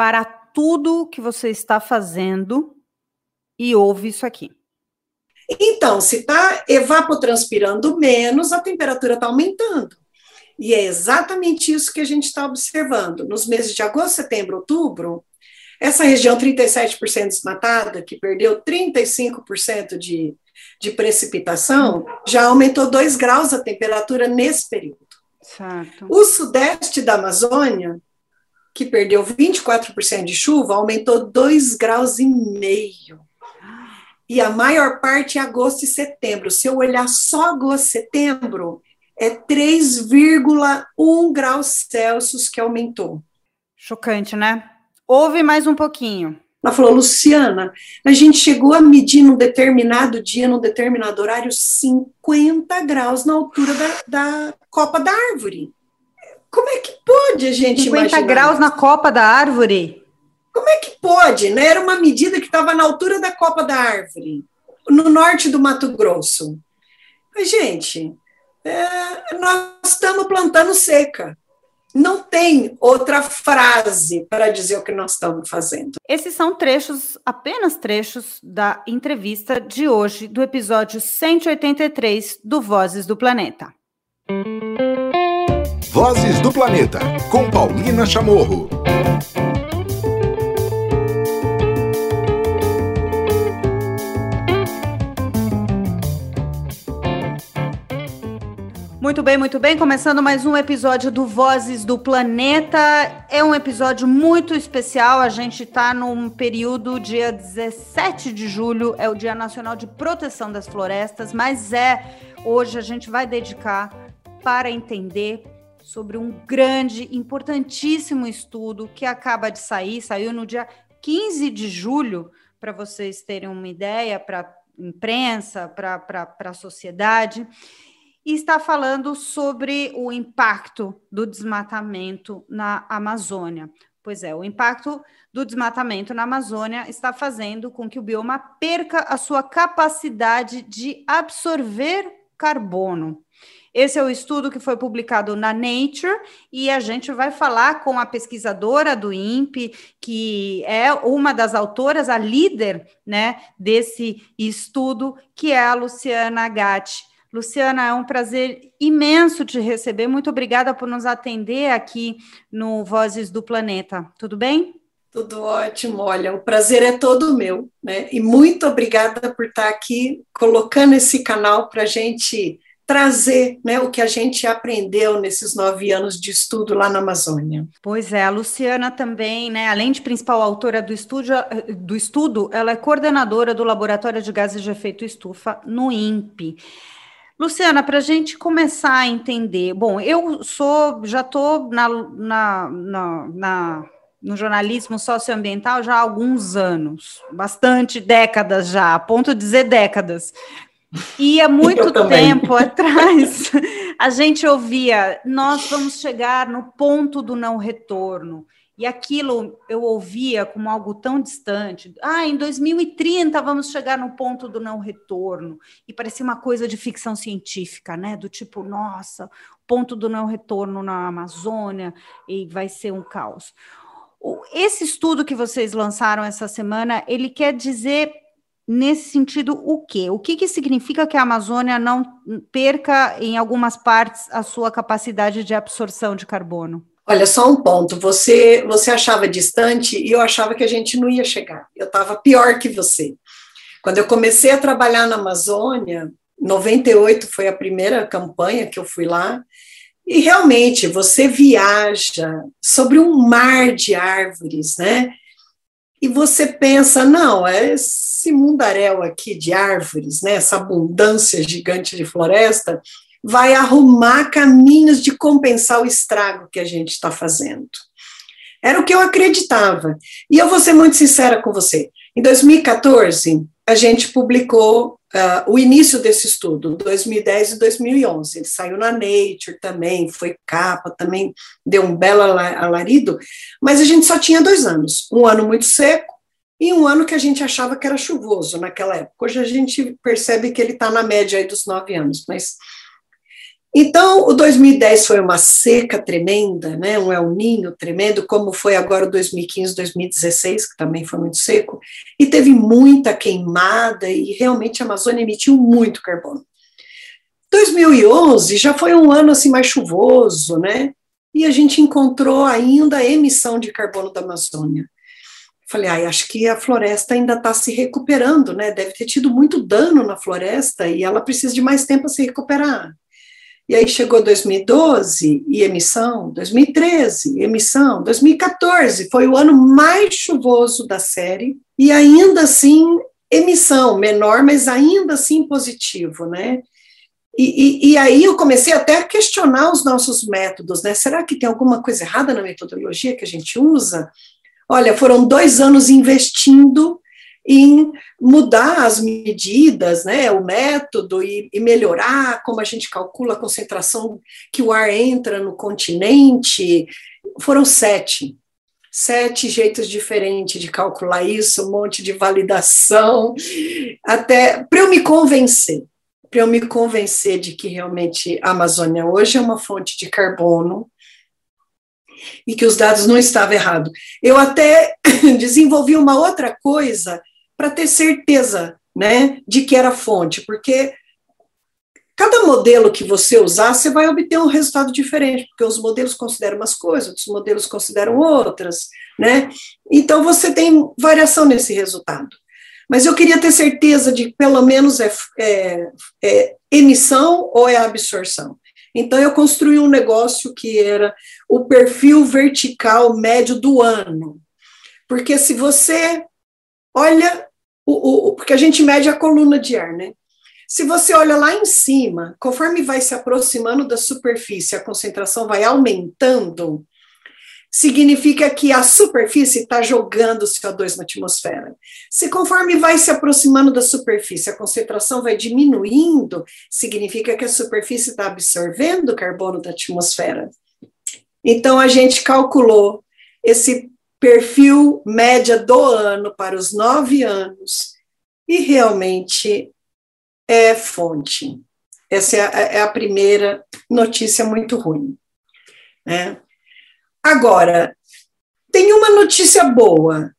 para tudo que você está fazendo e ouve isso aqui. Então, se está evapotranspirando menos, a temperatura está aumentando. E é exatamente isso que a gente está observando. Nos meses de agosto, setembro, outubro, essa região 37% desmatada, que perdeu 35% de, de precipitação, já aumentou 2 graus a temperatura nesse período. Certo. O sudeste da Amazônia, que perdeu 24% de chuva, aumentou 2 graus e meio. E a maior parte é agosto e setembro. Se eu olhar só agosto e setembro, é 3,1 graus Celsius que aumentou. Chocante, né? Ouve mais um pouquinho. Ela falou, Luciana, a gente chegou a medir num determinado dia, num determinado horário, 50 graus na altura da, da copa da árvore. Como é que pode a gente 50 imaginar? graus na copa da árvore? Como é que pode? Né? Era uma medida que estava na altura da copa da árvore, no norte do Mato Grosso. Mas, gente, é, nós estamos plantando seca. Não tem outra frase para dizer o que nós estamos fazendo. Esses são trechos, apenas trechos, da entrevista de hoje, do episódio 183 do Vozes do Planeta. Vozes do Planeta, com Paulina Chamorro. Muito bem, muito bem. Começando mais um episódio do Vozes do Planeta. É um episódio muito especial. A gente está num período, dia 17 de julho, é o Dia Nacional de Proteção das Florestas, mas é hoje a gente vai dedicar para entender sobre um grande, importantíssimo estudo que acaba de sair, saiu no dia 15 de julho, para vocês terem uma ideia, para imprensa, para a sociedade e está falando sobre o impacto do desmatamento na Amazônia. Pois é, o impacto do desmatamento na Amazônia está fazendo com que o bioma perca a sua capacidade de absorver carbono. Esse é o estudo que foi publicado na Nature e a gente vai falar com a pesquisadora do INPE, que é uma das autoras, a líder, né, desse estudo, que é a Luciana Gatti. Luciana, é um prazer imenso te receber. Muito obrigada por nos atender aqui no Vozes do Planeta. Tudo bem? Tudo ótimo. Olha, o prazer é todo meu, né? E muito obrigada por estar aqui colocando esse canal para a gente trazer né, o que a gente aprendeu nesses nove anos de estudo lá na Amazônia. Pois é, a Luciana também, né, além de principal autora do, do estudo, ela é coordenadora do Laboratório de Gases de Efeito Estufa no INPE. Luciana, para a gente começar a entender, bom, eu sou, já estou na, na, na, na, no jornalismo socioambiental já há alguns anos, bastante décadas já, a ponto de dizer décadas. E há muito tempo atrás, a gente ouvia, nós vamos chegar no ponto do não retorno. E aquilo eu ouvia como algo tão distante. Ah, em 2030 vamos chegar no ponto do não retorno. E parecia uma coisa de ficção científica, né? Do tipo, nossa, ponto do não retorno na Amazônia e vai ser um caos. Esse estudo que vocês lançaram essa semana, ele quer dizer nesse sentido o quê? O que, que significa que a Amazônia não perca em algumas partes a sua capacidade de absorção de carbono? Olha, só um ponto. Você, você achava distante e eu achava que a gente não ia chegar. Eu estava pior que você. Quando eu comecei a trabalhar na Amazônia, 98 foi a primeira campanha que eu fui lá, e realmente você viaja sobre um mar de árvores, né? E você pensa, não, é esse mundaréu aqui de árvores, né? Essa abundância gigante de floresta, vai arrumar caminhos de compensar o estrago que a gente está fazendo. Era o que eu acreditava. E eu vou ser muito sincera com você. Em 2014, a gente publicou uh, o início desse estudo, 2010 e 2011. Ele saiu na Nature também, foi capa, também deu um belo alarido, mas a gente só tinha dois anos. Um ano muito seco e um ano que a gente achava que era chuvoso naquela época. Hoje a gente percebe que ele está na média aí dos nove anos, mas Então, o 2010 foi uma seca tremenda, né, um El Ninho tremendo, como foi agora o 2015, 2016, que também foi muito seco, e teve muita queimada, e realmente a Amazônia emitiu muito carbono. 2011 já foi um ano assim mais chuvoso, né, e a gente encontrou ainda a emissão de carbono da Amazônia. Falei, ai, acho que a floresta ainda está se recuperando, né? Deve ter tido muito dano na floresta e ela precisa de mais tempo para se recuperar. E aí chegou 2012 e emissão, 2013 emissão, 2014 foi o ano mais chuvoso da série e ainda assim emissão menor, mas ainda assim positivo, né? E, e, e, aí eu comecei até a questionar os nossos métodos, né? Será que tem alguma coisa errada na metodologia que a gente usa? Olha, foram dois anos investindo em mudar as medidas, né, o método e, e, melhorar como a gente calcula a concentração que o ar entra no continente. Foram sete, sete jeitos diferentes de calcular isso, um monte de validação, até para eu me convencer, para eu me convencer de que realmente a Amazônia hoje é uma fonte de carbono e que os dados não estavam errados. Eu até desenvolvi uma outra coisa para ter certeza né, de que era fonte, porque cada modelo que você usar, você vai obter um resultado diferente, porque os modelos consideram umas coisas, outros modelos consideram outras, né? Então você tem variação nesse resultado. Mas eu queria ter certeza de que pelo menos é, é, é emissão ou é absorção. Então eu construí um negócio que era o perfil vertical médio do ano. Porque se você olha o, o, porque a gente mede a coluna de ar, né? Se você olha lá em cima, conforme vai se aproximando da superfície, a concentração vai aumentando, significa que a superfície está jogando CO2 na atmosfera. Se conforme vai se aproximando da superfície, a concentração vai diminuindo, significa que a superfície está absorvendo carbono da atmosfera. Então, a gente calculou esse perfil média do ano para os nove anos, e realmente é fonte. Essa é a, é a primeira notícia muito ruim. Né? Agora, tem uma notícia boa.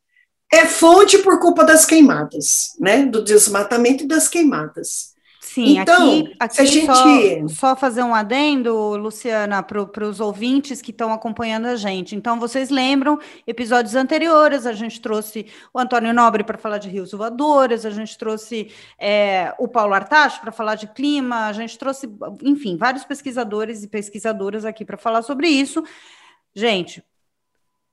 É fonte por culpa das queimadas, né? Do desmatamento e das queimadas. Sim, então, aqui, aqui a gente... só, só fazer um adendo, Luciana, para os ouvintes que estão acompanhando a gente. Então, vocês lembram, episódios anteriores, a gente trouxe o Antônio Nobre para falar de rios voadores, a gente trouxe é, o Paulo Artacho para falar de clima, a gente trouxe, enfim, vários pesquisadores e pesquisadoras aqui para falar sobre isso. Gente,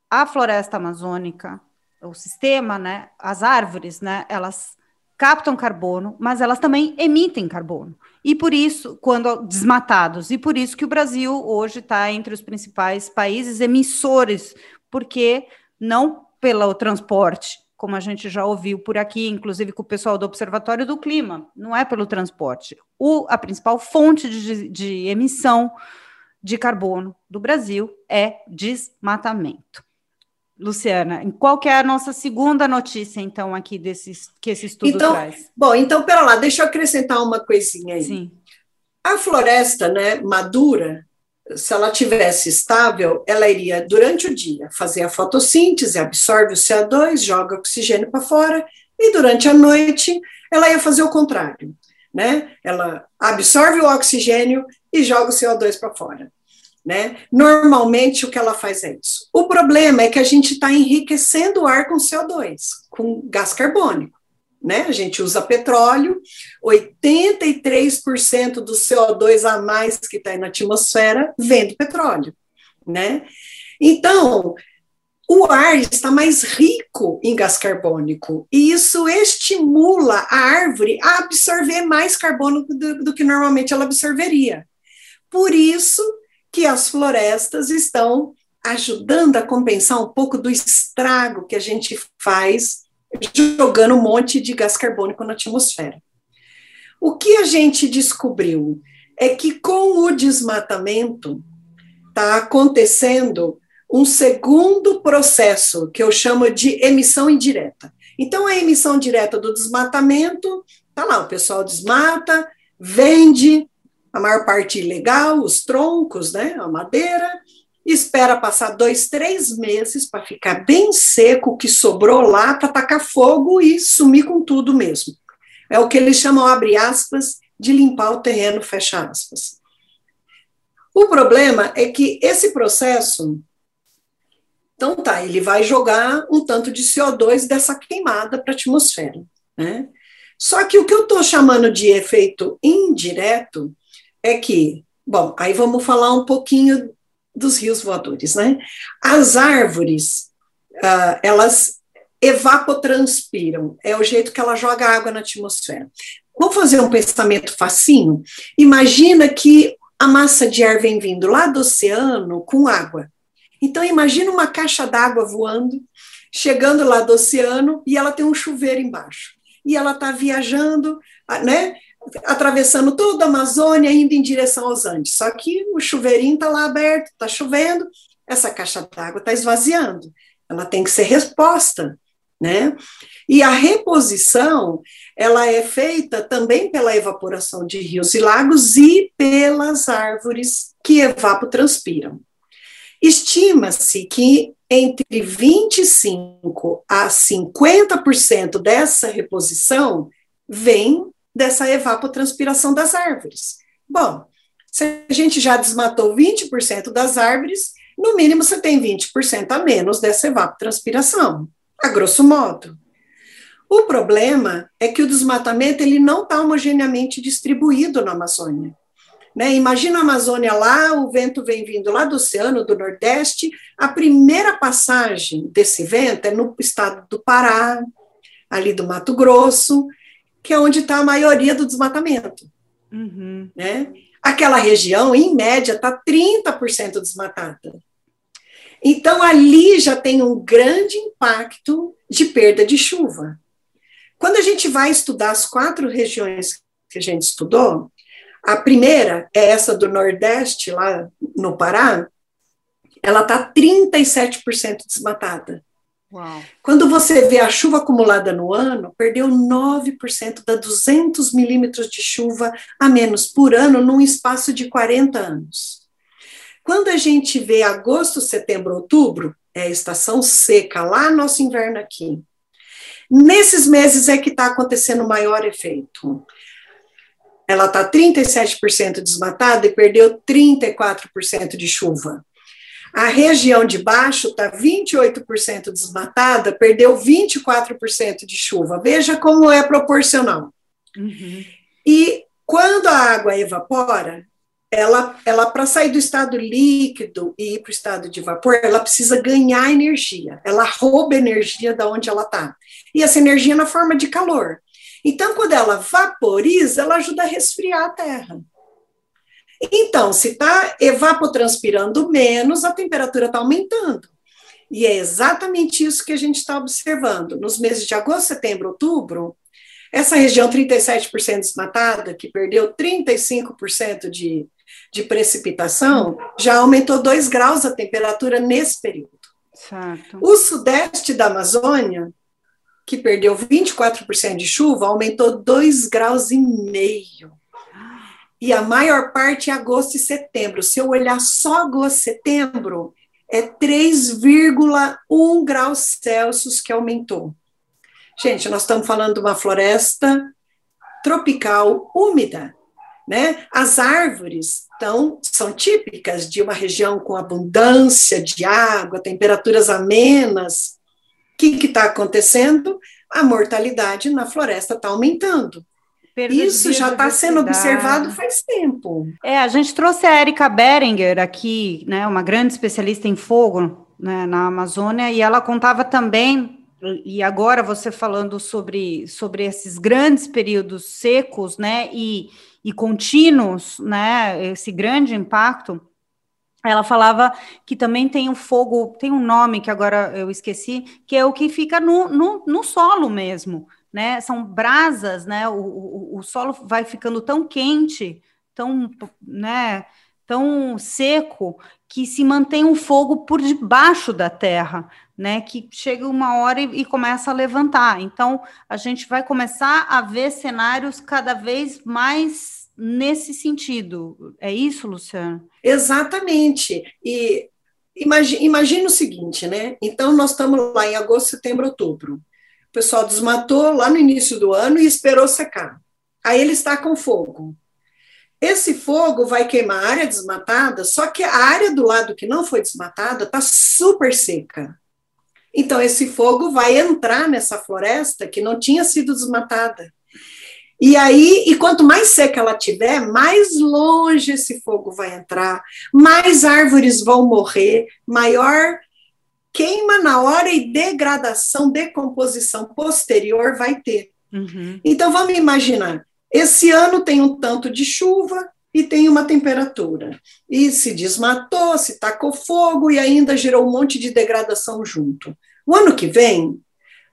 a floresta amazônica, o sistema, né, as árvores, né, elas captam carbono, mas elas também emitem carbono. E por isso, quando desmatados, e por isso que o Brasil hoje está entre os principais países emissores, porque não pelo transporte, como a gente já ouviu por aqui, inclusive com o pessoal do Observatório do Clima, não é pelo transporte. O, a principal fonte de, de emissão de carbono do Brasil é desmatamento. Luciana, qual que é a nossa segunda notícia, então, aqui desses que esse estudo então, traz? Bom, então, pera lá, deixa eu acrescentar uma coisinha aí. Sim. A floresta, né, madura, se ela tivesse estável, ela iria, durante o dia, fazer a fotossíntese, absorve o CO2, joga oxigênio para fora, e durante a noite, ela ia fazer o contrário, né? Ela absorve o oxigênio e joga o CO2 para fora. Né? Normalmente o que ela faz é isso. O problema é que a gente está enriquecendo o ar com CO2, com gás carbônico. Né? A gente usa petróleo, 83% do CO2 a mais que está na atmosfera vem do petróleo. Né? Então, o ar está mais rico em gás carbônico, e isso estimula a árvore a absorver mais carbono do, do que normalmente ela absorveria. Por isso, as florestas estão ajudando a compensar um pouco do estrago que a gente faz jogando um monte de gás carbônico na atmosfera. O que a gente descobriu é que com o desmatamento está acontecendo um segundo processo que eu chamo de emissão indireta. Então, a emissão direta do desmatamento, tá lá, o pessoal desmata, vende, a maior parte ilegal, os troncos, né, a madeira, espera passar dois, três meses para ficar bem seco o que sobrou lá para tacar fogo e sumir com tudo mesmo. É o que eles chamam, abre aspas, de limpar o terreno, fecha aspas. O problema é que esse processo, então tá, ele vai jogar um tanto de CO2 dessa queimada para a atmosfera, né? Só que o que eu estou chamando de efeito indireto é que, bom, aí vamos falar um pouquinho dos rios voadores, né? As árvores, uh, elas evapotranspiram, é o jeito que ela joga água na atmosfera. Vamos fazer um pensamento facinho? Imagina que a massa de ar vem vindo lá do oceano com água. Então imagina uma caixa d'água voando, chegando lá do oceano e ela tem um chuveiro embaixo. E ela está viajando, né? Atravessando toda a Amazônia, indo em direção aos Andes. Só que o chuveirinho está lá aberto, está chovendo, essa caixa d'água está esvaziando. Ela tem que ser resposta, né? E a reposição, ela é feita também pela evaporação de rios e lagos e pelas árvores que evapotranspiram. Estima-se que entre 25 a 50% dessa reposição vem dessa evapotranspiração das árvores. Bom, se a gente já desmatou 20% das árvores, no mínimo você tem 20% a menos dessa evapotranspiração, a grosso modo. O problema é que o desmatamento ele não está homogeneamente distribuído na Amazônia. Né? Imagina a Amazônia lá, o vento vem vindo lá do oceano, do Nordeste, a primeira passagem desse vento é no estado do Pará, ali do Mato Grosso, que é onde está a maioria do desmatamento. Uhum. Né? Aquela região, em média, está 30% desmatada. Então, ali já tem um grande impacto de perda de chuva. Quando a gente vai estudar as quatro regiões que a gente estudou, a primeira é essa do Nordeste, lá no Pará, ela está 37% desmatada. Uau. Quando você vê a chuva acumulada no ano, perdeu 9% da 200 milímetros de chuva a menos por ano num espaço de 40 anos. Quando a gente vê agosto, setembro, outubro, é a estação seca, lá nosso inverno aqui. Nesses meses é que está acontecendo o maior efeito. Ela está 37% desmatada e perdeu 34% de chuva. A região de baixo está 28% desmatada, perdeu 24% de chuva. Veja como é proporcional. Uhum. E quando a água evapora, ela, ela para sair do estado líquido e ir para o estado de vapor, ela precisa ganhar energia. Ela rouba energia da onde ela está. E essa energia é na forma de calor. Então, quando ela vaporiza, ela ajuda a resfriar a terra. Então, se está evapotranspirando menos, a temperatura está aumentando. E é exatamente isso que a gente está observando. Nos meses de agosto, setembro, outubro, essa região 37% desmatada, que perdeu 35% de, de precipitação, já aumentou 2 graus a temperatura nesse período. Certo. O sudeste da Amazônia, que perdeu 24% de chuva, aumentou 2 graus e meio e a maior parte é agosto e setembro. Se eu olhar só agosto e setembro, é 3,1 graus Celsius que aumentou. Gente, nós estamos falando de uma floresta tropical úmida, né? As árvores então, são típicas de uma região com abundância de água, temperaturas amenas. O que está acontecendo? A mortalidade na floresta está aumentando. Isso já está sendo observado faz tempo. É, a gente trouxe a Erika Berenger aqui, né, uma grande especialista em fogo né, na Amazônia, e ela contava também, e agora você falando sobre, sobre esses grandes períodos secos, né, e, e contínuos, né, esse grande impacto, ela falava que também tem o fogo, tem um nome que agora eu esqueci, que é o que fica no, no, no solo mesmo, né? São brasas, né? O, o, o solo vai ficando tão quente, tão, né? Tão seco que se mantém um fogo por debaixo da terra, né? Que chega uma hora e, e começa a levantar. Então a gente vai começar a ver cenários cada vez mais nesse sentido. É isso, Luciano? Exatamente. E imagine, imagine o seguinte, né? Então, nós estamos lá em agosto, setembro, outubro. O pessoal desmatou lá no início do ano e esperou secar. Aí ele está com fogo. Esse fogo vai queimar a área desmatada, só que a área do lado que não foi desmatada está super seca. Então, esse fogo vai entrar nessa floresta que não tinha sido desmatada. E aí, e quanto mais seca ela tiver, mais longe esse fogo vai entrar, mais árvores vão morrer, maior queima na hora e degradação, decomposição posterior vai ter. Uhum. Então, vamos imaginar: esse ano tem um tanto de chuva e tem uma temperatura. E se desmatou, se tacou fogo e ainda gerou um monte de degradação junto. O ano que vem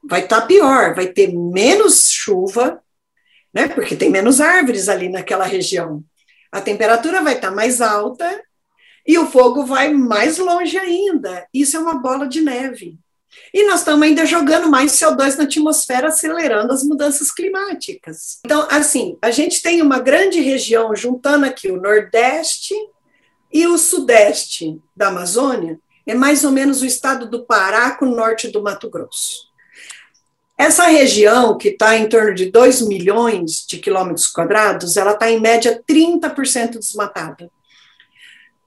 vai estar tá pior, vai ter menos chuva, né? Porque tem menos árvores ali naquela região. A temperatura vai estar tá mais alta e o fogo vai mais longe ainda. Isso é uma bola de neve. E nós estamos ainda jogando mais CO2 na atmosfera, acelerando as mudanças climáticas. Então, assim, a gente tem uma grande região juntando aqui o Nordeste e o Sudeste da Amazônia, é mais ou menos o estado do Pará com o norte do Mato Grosso. Essa região, que está em torno de 2 milhões de quilômetros quadrados, ela está em média 30% desmatada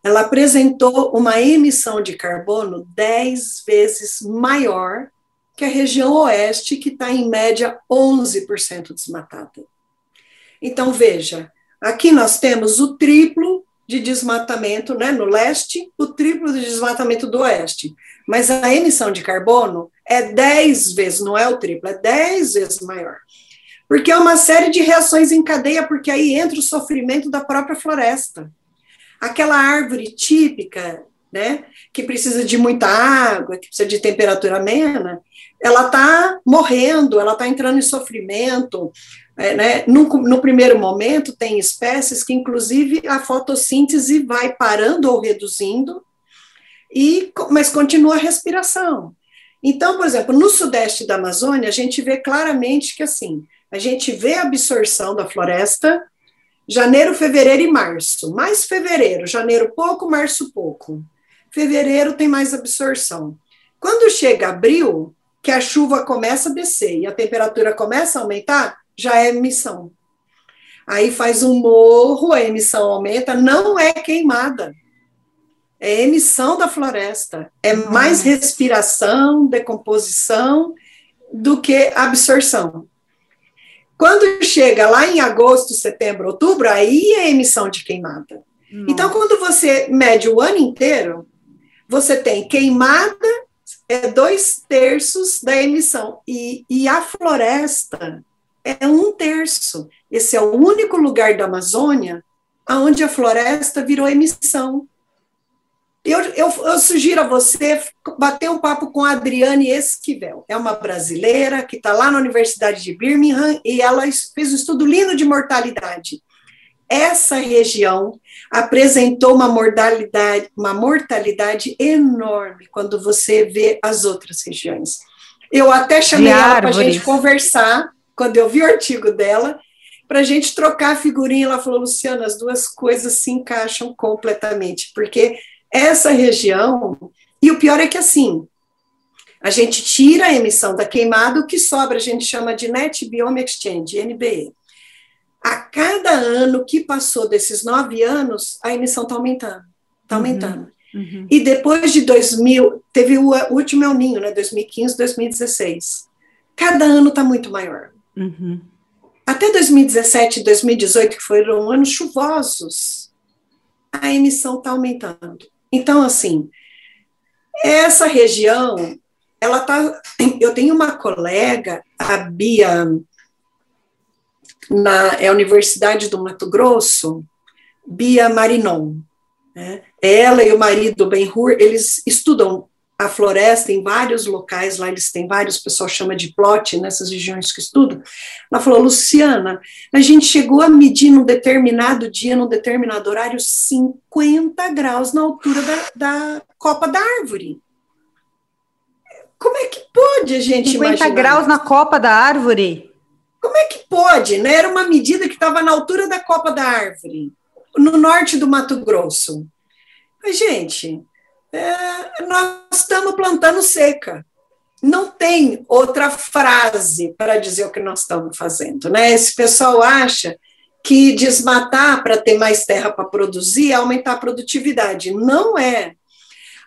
ela apresentou uma emissão de carbono 10 vezes maior que a região oeste, que está em média 11% desmatada. Então, veja, aqui nós temos o triplo de desmatamento né, no leste, o triplo de desmatamento do oeste. Mas a emissão de carbono é 10 vezes, não é o triplo, é 10 vezes maior. Porque é uma série de reações em cadeia, porque aí entra o sofrimento da própria floresta aquela árvore típica, né, que precisa de muita água, que precisa de temperatura amena, ela está morrendo, ela está entrando em sofrimento. É, né? no, no, primeiro momento, tem espécies que, inclusive, a fotossíntese vai parando ou reduzindo, e, mas continua a respiração. Então, por exemplo, no sudeste da Amazônia, a gente vê claramente que, assim, a gente vê a absorção da floresta, janeiro, fevereiro e março. Mais fevereiro, janeiro pouco, março pouco. Fevereiro tem mais absorção. Quando chega abril, que a chuva começa a descer e a temperatura começa a aumentar, já é emissão. Aí faz um morro, a emissão aumenta, não é queimada. É emissão da floresta. É mais respiração, decomposição do que absorção. Quando chega lá em agosto, setembro, outubro, aí é emissão de queimada. Nossa. Então, quando você mede o ano inteiro, você tem queimada, é dois terços da emissão. E, e a floresta é um terço. Esse é o único lugar da Amazônia onde a floresta virou emissão. Eu, eu, eu, sugiro a você bater um papo com a Adriane Esquivel. É uma brasileira que está lá na Universidade de Birmingham e ela fez um estudo lindo de mortalidade. Essa região apresentou uma mortalidade, uma mortalidade enorme quando você vê as outras regiões. Eu até chamei ela para a gente conversar, quando eu vi o artigo dela, para a gente trocar a figurinha. Ela falou, Luciana, as duas coisas se encaixam completamente, porque essa região, e o pior é que assim, a gente tira a emissão da queimada, o que sobra a gente chama de Net Biome Exchange, NBE. A cada ano que passou desses nove anos, a emissão está aumentando, está uhum, aumentando. Uhum. E depois de 2000, teve o, último El Ninho, né, 2015, 2016. Cada ano está muito maior. Uhum. Até 2017 e 2018, que foram anos chuvosos, a emissão está aumentando. Então, assim, essa região, ela tá. Eu tenho uma colega, a Bia, na é a Universidade do Mato Grosso, Bia Marinon. Né? Ela e o marido Ben-Hur, eles estudam a floresta em vários locais, lá eles têm vários, o pessoal chama de plot, nessas regiões que estudam. Ela falou, Luciana, a gente chegou a medir num determinado dia, num determinado horário, 50 graus na altura da, da copa da árvore. Como é que pode a gente 50 imaginar? graus na copa da árvore? Como é que pode? né? Era uma medida que estava na altura da copa da árvore, no norte do Mato Grosso. Mas, gente, é, nós estamos plantando seca. Não tem outra frase para dizer o que nós estamos fazendo, né? Esse pessoal acha que desmatar para ter mais terra para produzir é aumentar a produtividade. Não é.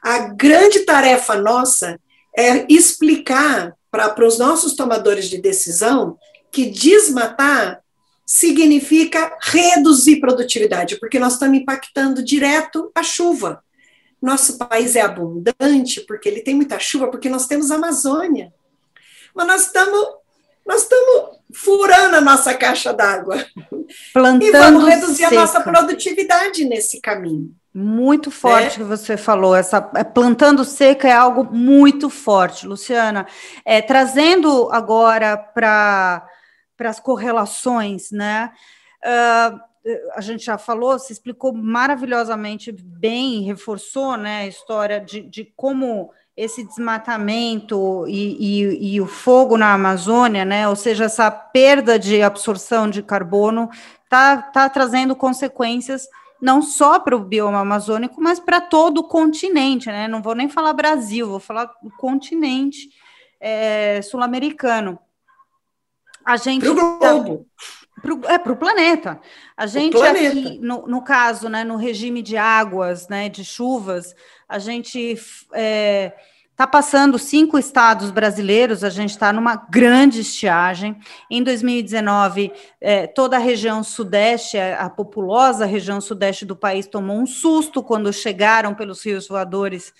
A grande tarefa nossa é explicar para os nossos tomadores de decisão que desmatar significa reduzir produtividade, porque nós estamos impactando direto a chuva. Nosso país é abundante porque ele tem muita chuva, porque nós temos Amazônia. Mas nós estamos nós estamos furando a nossa caixa d'água. Plantando e vamos reduzir seca. a nossa produtividade nesse caminho. Muito forte é. que você falou. Essa é, plantando seca é algo muito forte, Luciana. É, trazendo agora para as correlações, né? Uh, a gente já falou, se explicou maravilhosamente bem, reforçou né, a história de, de como esse desmatamento e, e, e, o fogo na Amazônia, né, ou seja, essa perda de absorção de carbono, está tá trazendo consequências não só para o bioma amazônico, mas para todo o continente, né? Não vou nem falar Brasil, vou falar o continente é, sul-americano. A gente. Para o globo. Pro, é para o planeta. A gente planeta. aqui, no, no, caso, né, no regime de águas, né, de chuvas, a gente é, Está passando cinco estados brasileiros, a gente está numa grande estiagem. Em 2019, é, toda a região sudeste, a, a populosa região sudeste do país, tomou um susto quando chegaram pelos rios voadores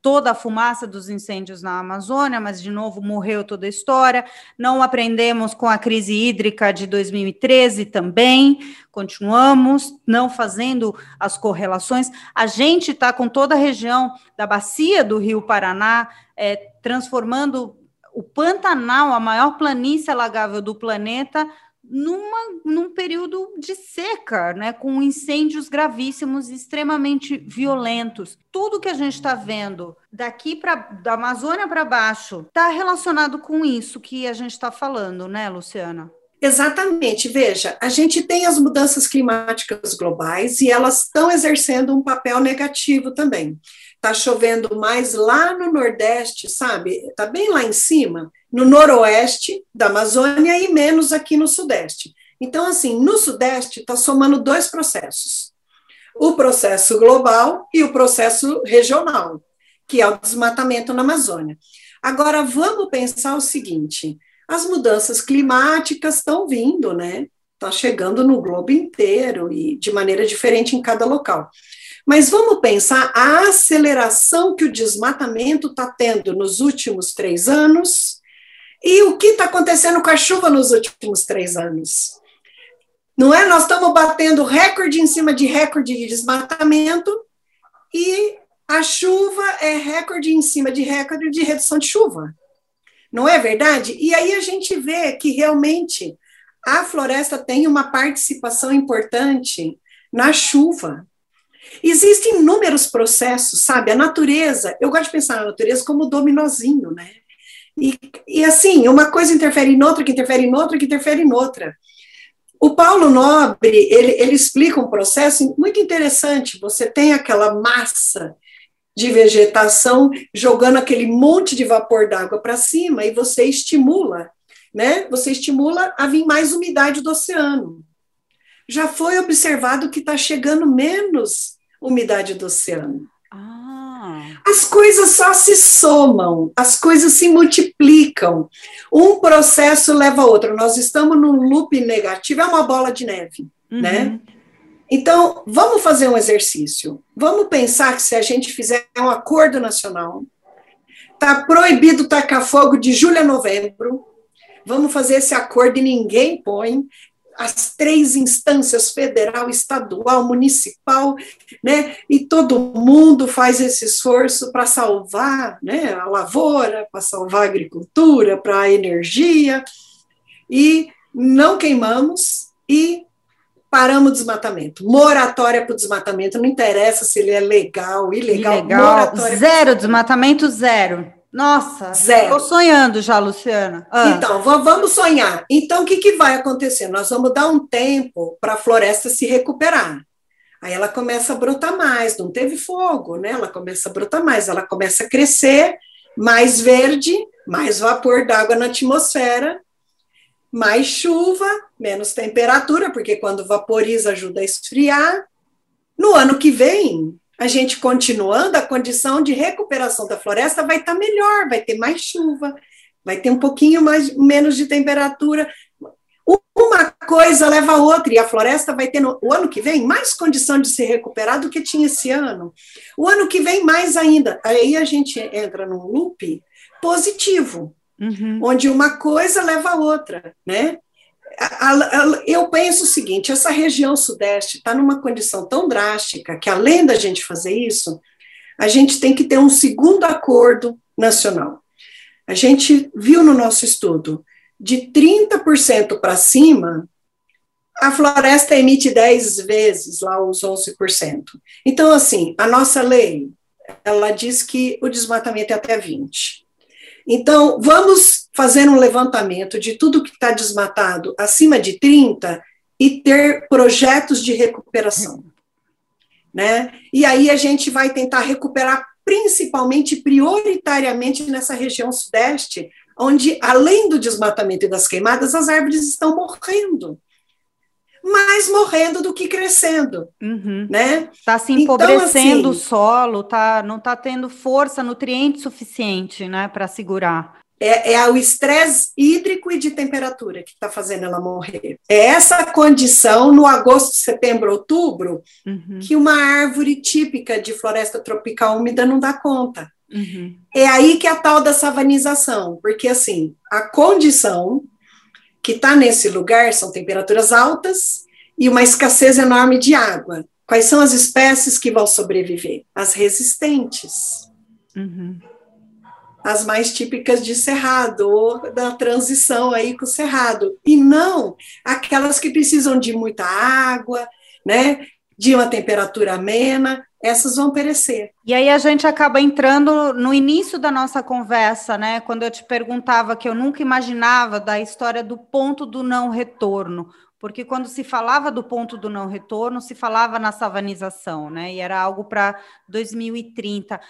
toda a fumaça dos incêndios na Amazônia, mas de novo morreu toda a história. Não aprendemos com a crise hídrica de 2013 também, continuamos não fazendo as correlações. A gente está com toda a região da bacia do Rio Paraná é, transformando o Pantanal, a maior planície alagável do planeta, numa, num período de seca, né, com incêndios gravíssimos, extremamente violentos. Tudo que a gente está vendo daqui para da Amazônia para baixo está relacionado com isso que a gente está falando, né, Luciana? Exatamente. Veja, a gente tem as mudanças climáticas globais e elas estão exercendo um papel negativo também. Está chovendo mais lá no Nordeste, sabe? Está bem lá em cima no noroeste da Amazônia e menos aqui no sudeste. Então, assim, no sudeste está somando dois processos: o processo global e o processo regional, que é o desmatamento na Amazônia. Agora, vamos pensar o seguinte: as mudanças climáticas estão vindo, né? Está chegando no globo inteiro e de maneira diferente em cada local. Mas vamos pensar a aceleração que o desmatamento está tendo nos últimos três anos e o que está acontecendo com a chuva nos últimos três anos? Não é? Nós estamos batendo recorde em cima de recorde de desmatamento e a chuva é recorde em cima de recorde de redução de chuva. Não é verdade? E aí a gente vê que realmente a floresta tem uma participação importante na chuva. Existem inúmeros processos, sabe? A natureza, eu gosto de pensar na natureza como dominozinho, né? E, e assim, uma coisa interfere em outra, que interfere em outra, que interfere em outra. O Paulo Nobre, ele, ele explica um processo muito interessante. Você tem aquela massa de vegetação jogando aquele monte de vapor d'água para cima e você estimula, né? Você estimula a vir mais umidade do oceano. Já foi observado que está chegando menos umidade do oceano. As coisas só se somam, as coisas se multiplicam. Um processo leva a outro. Nós estamos num loop negativo, é uma bola de neve, uhum. né? Então, vamos fazer um exercício. Vamos pensar que se a gente fizer um acordo nacional, está proibido tacar fogo de julho a novembro. Vamos fazer esse acordo e ninguém põe as três instâncias, federal, estadual, municipal, né, e todo mundo faz esse esforço para salvar né, a lavoura, para salvar a agricultura, para a energia, e não queimamos e paramos o desmatamento. Moratória para o desmatamento, não interessa se ele é legal, ilegal. ilegal zero, desmatamento zero. Nossa, Zero. Estou sonhando já, Luciana. Ah. Então, vamos sonhar. Então, o que, que vai acontecer? Nós vamos dar um tempo para a floresta se recuperar. Aí ela começa a brotar mais, não teve fogo, né? Ela começa a brotar mais, ela começa a crescer, mais verde, mais vapor d'água na atmosfera, mais chuva, menos temperatura, porque quando vaporiza ajuda a esfriar. No ano que vem, a gente continuando, a condição de recuperação da floresta vai estar tá melhor, vai ter mais chuva, vai ter um pouquinho mais, menos de temperatura. Uma coisa leva a outra, e a floresta vai ter no, o ano que vem mais condição de se recuperar do que tinha esse ano. O ano que vem, mais ainda. Aí a gente entra num loop positivo, uhum. onde uma coisa leva a outra, né? Eu penso o seguinte: essa região sudeste está numa condição tão drástica que, além da gente fazer isso, a gente tem que ter um segundo acordo nacional. A gente viu no nosso estudo, de 30% para cima, a floresta emite 10 vezes lá os 11%. Então, assim, a nossa lei, ela diz que o desmatamento é até 20%. Então, vamos fazer um levantamento de tudo que está desmatado acima de 30 e ter projetos de recuperação. Né? E aí a gente vai tentar recuperar principalmente, prioritariamente nessa região sudeste, onde, além do desmatamento e das queimadas, as árvores estão morrendo mais morrendo do que crescendo, uhum. né? Está se empobrecendo então, assim, o solo, tá, não está tendo força, nutriente suficiente, né, para segurar. É, é o estresse hídrico e de temperatura que está fazendo ela morrer. É essa condição no agosto, setembro, outubro, uhum. que uma árvore típica de floresta tropical úmida não dá conta. Uhum. É aí que é a tal da savanização, porque assim, a condição que está nesse lugar são temperaturas altas e uma escassez enorme de água. Quais são as espécies que vão sobreviver? As resistentes. Uhum. As mais típicas de cerrado, ou da transição aí com o cerrado. E não aquelas que precisam de muita água, né? De uma temperatura amena, essas vão perecer. E aí a gente acaba entrando no início da nossa conversa, né? Quando eu te perguntava que eu nunca imaginava da história do ponto do não retorno, porque quando se falava do ponto do não retorno, se falava na savanização, né? E era algo para 2030.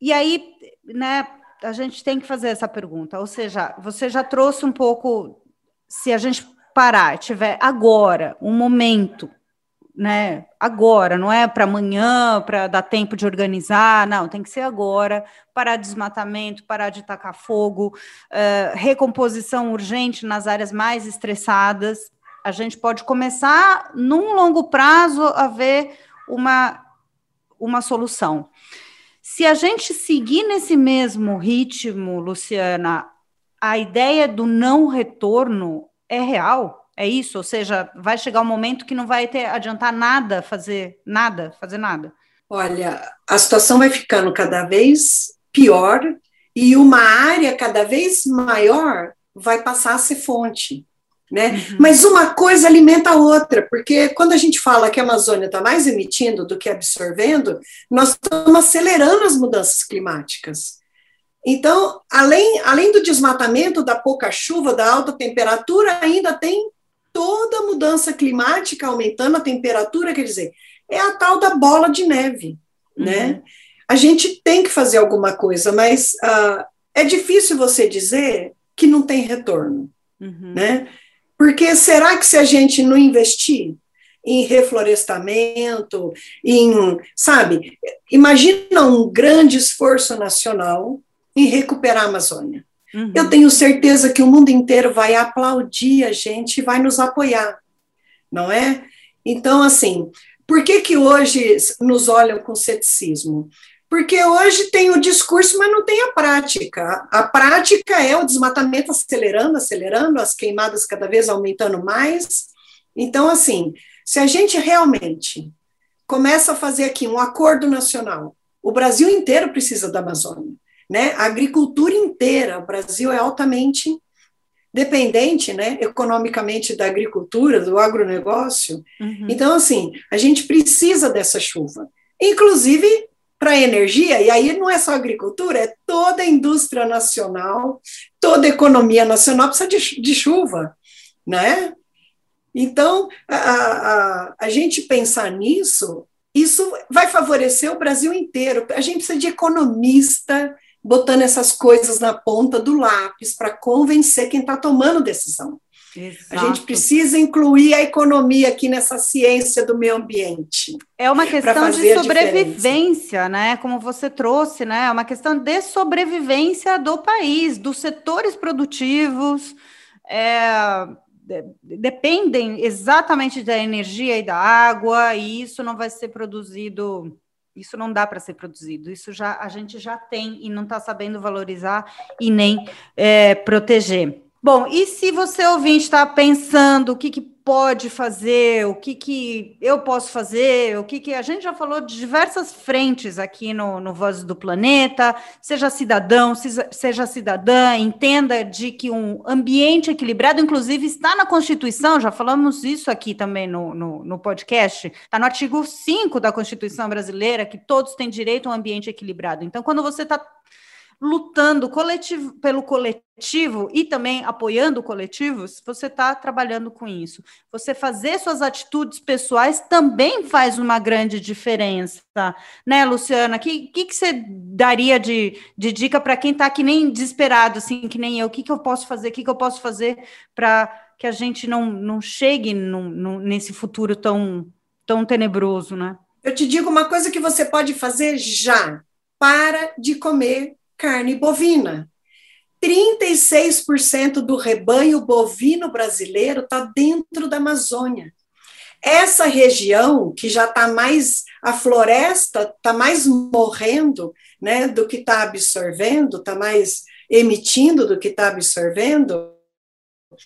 E aí, né, a gente tem que fazer essa pergunta, ou seja, você já trouxe um pouco se a gente parar, tiver agora um momento né, agora, não é para amanhã, para dar tempo de organizar, não, tem que ser agora, parar desmatamento, parar de tacar fogo, uh, recomposição urgente nas áreas mais estressadas. A gente pode começar, num longo prazo, a ver uma, uma solução. Se a gente seguir nesse mesmo ritmo, Luciana, a ideia do não retorno é real? É isso? Ou seja, vai chegar um momento que não vai ter adiantar nada fazer nada, fazer nada. Olha, a situação vai ficando cada vez pior e uma área cada vez maior vai passar a ser fonte. Né? Uhum. Mas uma coisa alimenta a outra, porque quando a gente fala que a Amazônia está mais emitindo do que absorvendo, nós estamos acelerando as mudanças climáticas. Então, além, além do desmatamento, da pouca chuva, da alta temperatura, ainda tem toda mudança climática aumentando a temperatura, quer dizer, é a tal da bola de neve, uhum. né? A gente tem que fazer alguma coisa, mas uh, é difícil você dizer que não tem retorno, uhum. né? Porque será que se a gente não investir em reflorestamento, em, sabe, imagina um grande esforço nacional em recuperar a Amazônia. Uhum. Eu tenho certeza que o mundo inteiro vai aplaudir a gente e vai nos apoiar, não é? Então, assim, por que, que hoje nos olham com ceticismo? Porque hoje tem o discurso, mas não tem a prática. A prática é o desmatamento acelerando, acelerando, as queimadas cada vez aumentando mais. Então, assim, se a gente realmente começa a fazer aqui um acordo nacional, o Brasil inteiro precisa da Amazônia né? A agricultura inteira, o Brasil é altamente dependente, né, economicamente da agricultura, do agronegócio. Uhum. Então, assim, a gente precisa dessa chuva. Inclusive, para energia, e aí não é só agricultura, é toda a indústria nacional, toda a economia nacional precisa de, de chuva, né? Então, a, a, a gente pensar nisso, isso vai favorecer o Brasil inteiro. A gente precisa de economista botando essas coisas na ponta do lápis para convencer quem está tomando decisão. Exato. A gente precisa incluir a economia aqui nessa ciência do meio ambiente. É uma questão de sobrevivência, né? Como você trouxe, né? É uma questão de sobrevivência do país, dos setores produtivos. É, dependem exatamente da energia e da água, e isso não vai ser produzido isso não dá para ser produzido. Isso já a gente já tem e não está sabendo valorizar e nem é, proteger. Bom, e se você ouvinte está pensando o que, que pode fazer, o que, que eu posso fazer, o que, que a gente já falou de diversas frentes aqui no, no Vozes do Planeta, seja cidadão, seja cidadã, entenda de que um ambiente equilibrado, inclusive, está na Constituição, já falamos isso aqui também no, no, no podcast, está no artigo 5 da Constituição brasileira, que todos têm direito a um ambiente equilibrado. Então, quando você está lutando coletivo, pelo coletivo e também apoiando coletivos, você está trabalhando com isso. Você fazer suas atitudes pessoais também faz uma grande diferença, né, Luciana? O que, que, que, você daria de, de dica para quem está que nem desesperado, assim, que nem eu? O que, que eu posso fazer? O que, que eu posso fazer para que a gente não, não chegue nesse futuro tão, tão tenebroso, né? Eu te digo uma coisa que você pode fazer já. Para de comer carne bovina. 36% do rebanho bovino brasileiro está dentro da Amazônia. Essa região que já está mais, a floresta está mais morrendo né, do que está absorvendo, está mais emitindo do que está absorvendo,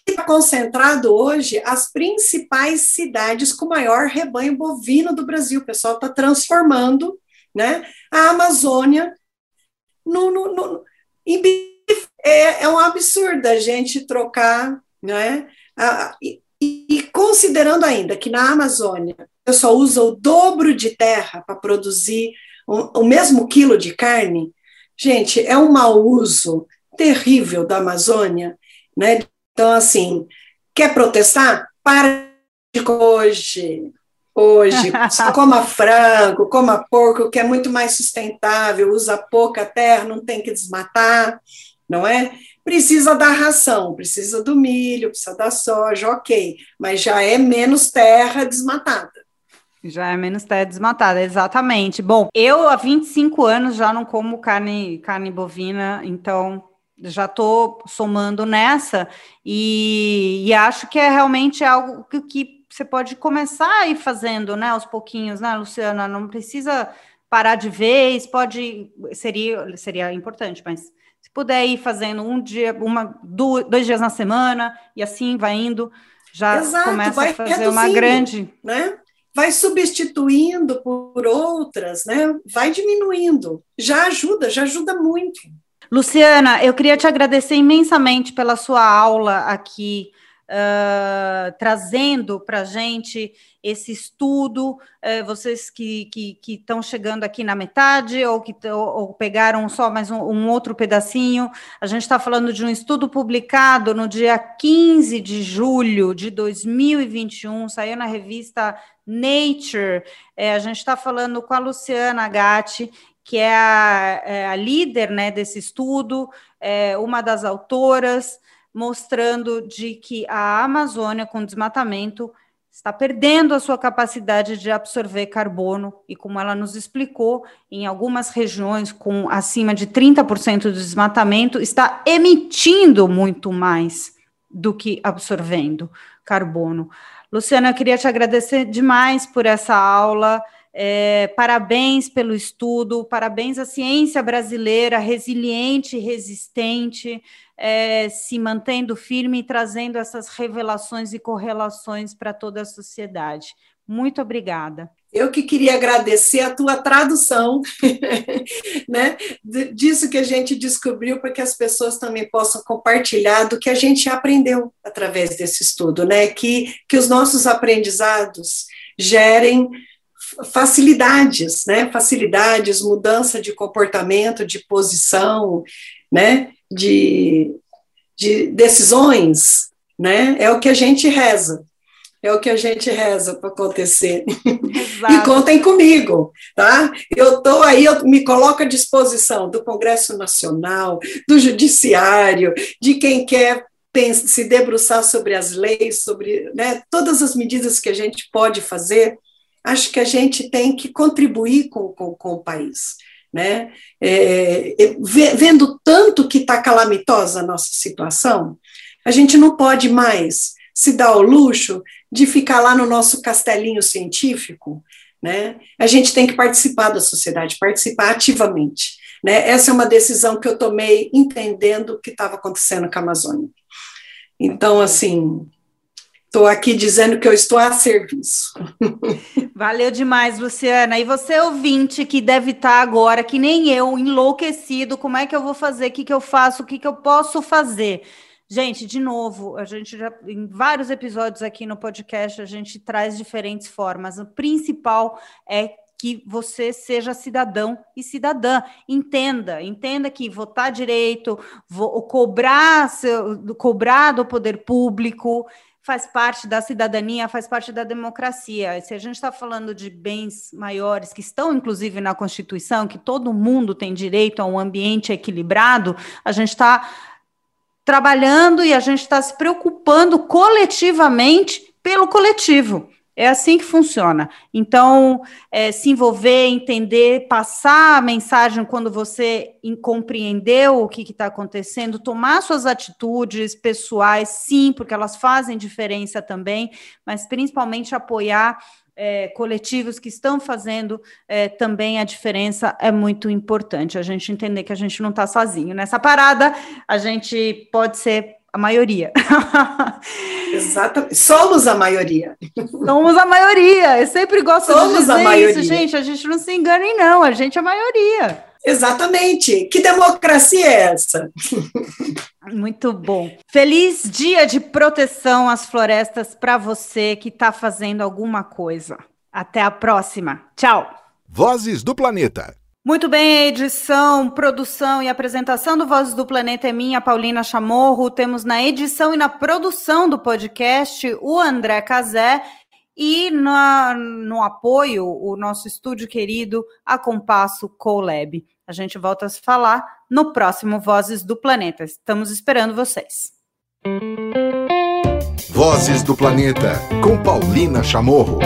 está concentrado hoje as principais cidades com maior rebanho bovino do Brasil. O pessoal está transformando né, a Amazônia no, no, no é, é um absurdo a gente trocar, né? e, e, considerando ainda que na Amazônia o pessoal usa o dobro de terra para produzir o, o mesmo quilo de carne, gente, é um mau uso terrível da Amazônia, né? Então, assim, quer protestar? Para de hoje, hoje. Só coma frango, coma porco, que é muito mais sustentável, usa pouca terra, não tem que desmatar, não é? Precisa da ração, precisa do milho, precisa da soja, ok, mas já é menos terra desmatada. Já é menos terra desmatada, exatamente. Bom, eu há 25 anos já não como carne, carne bovina, então já estou somando nessa e, e, acho que é realmente algo que, que você pode começar a ir fazendo, né, aos pouquinhos, né, Luciana? Não precisa parar de vez, pode seria seria importante, mas se puder ir fazendo um dia, uma, dois dias na semana e assim vai indo, já Exato, começa a fazer uma grande, né? Vai substituindo por outras, né? Vai diminuindo. Já ajuda, já ajuda muito. Luciana, eu queria te agradecer imensamente pela sua aula aqui uh, trazendo para a gente esse estudo, uh, vocês que estão chegando aqui na metade ou que ou, ou pegaram só mais um, um, outro pedacinho, a gente está falando de um estudo publicado no dia 15 de julho de 2021, saiu na revista Nature, é, a gente está falando com a Luciana Gatti, que é a, é a líder né, desse estudo, é uma das autoras, mostrando de que a Amazônia, com desmatamento, está perdendo a sua capacidade de absorver carbono e, como ela nos explicou, em algumas regiões com acima de 30% do desmatamento, está emitindo muito mais do que absorvendo carbono. Luciana, eu queria te agradecer demais por essa aula. É, parabéns pelo estudo, parabéns à ciência brasileira resiliente resistente é, se mantendo firme e trazendo essas revelações e correlações para toda a sociedade. Muito obrigada. Eu que queria agradecer a tua tradução, né, disso que a gente descobriu, para que as pessoas também possam compartilhar do que a gente aprendeu através desse estudo, né, que, que os nossos aprendizados gerem facilidades, né? Facilidades, mudança de comportamento, de posição, né? De, de decisões, né? É o que a gente reza. É o que a gente reza para acontecer. Exato. E contem comigo, tá? Eu estou aí, eu me coloco à disposição do Congresso Nacional, do Judiciário, de quem quer se debruçar sobre as leis, sobre né, todas as medidas que a gente pode fazer. Acho que a gente tem que contribuir com, com, com o país. Né? É, vendo tanto que está calamitosa a nossa situação, a gente não pode mais se dar o luxo de ficar lá no nosso castelinho científico, né? A gente tem que participar da sociedade, participar ativamente. Né? Essa é uma decisão que eu tomei entendendo o que estava acontecendo com a Amazônia. Então, assim, estou aqui dizendo que eu estou a serviço. Valeu demais, Luciana. E você, ouvinte, que deve estar agora, que nem eu, enlouquecido, como é que eu vou fazer, o que, que eu faço, o que, que eu posso fazer? Gente, de novo, a gente já em vários episódios aqui no podcast a gente traz diferentes formas. O principal é que você seja cidadão e cidadã. Entenda, entenda que votar direito, vo, cobrar, seu, cobrar do poder público faz parte da cidadania, faz parte da democracia. Se a gente está falando de bens maiores que estão, inclusive, na Constituição, que todo mundo tem direito a um ambiente equilibrado, a gente está trabalhando e a gente está se preocupando coletivamente pelo coletivo. É assim que funciona. Então, é, se envolver, entender, passar a mensagem quando você compreendeu o que está acontecendo, tomar suas atitudes pessoais, sim, porque elas fazem diferença também, mas principalmente apoiar é, coletivos que estão fazendo é, também a diferença é muito importante. A gente entender que a gente não está sozinho nessa parada, a gente pode ser a maioria. Exatamente. Somos a maioria. Somos a maioria. Eu sempre gosto Somos de dizer a maioria. isso, gente. A gente não se engane, não. A gente é a maioria. Exatamente. Que democracia é essa? Muito bom. Feliz dia de proteção às florestas para você que está fazendo alguma coisa. Até a próxima. Tchau. Vozes do Planeta. Muito bem, edição, produção e apresentação do Vozes do Planeta é minha, Paulina Chamorro. Temos na edição e na produção do podcast o André Cazé e na, no apoio o nosso estúdio querido, a Compasso Colab. A gente volta a se falar no próximo Vozes do Planeta. Estamos esperando vocês. Vozes do Planeta, com Paulina Chamorro.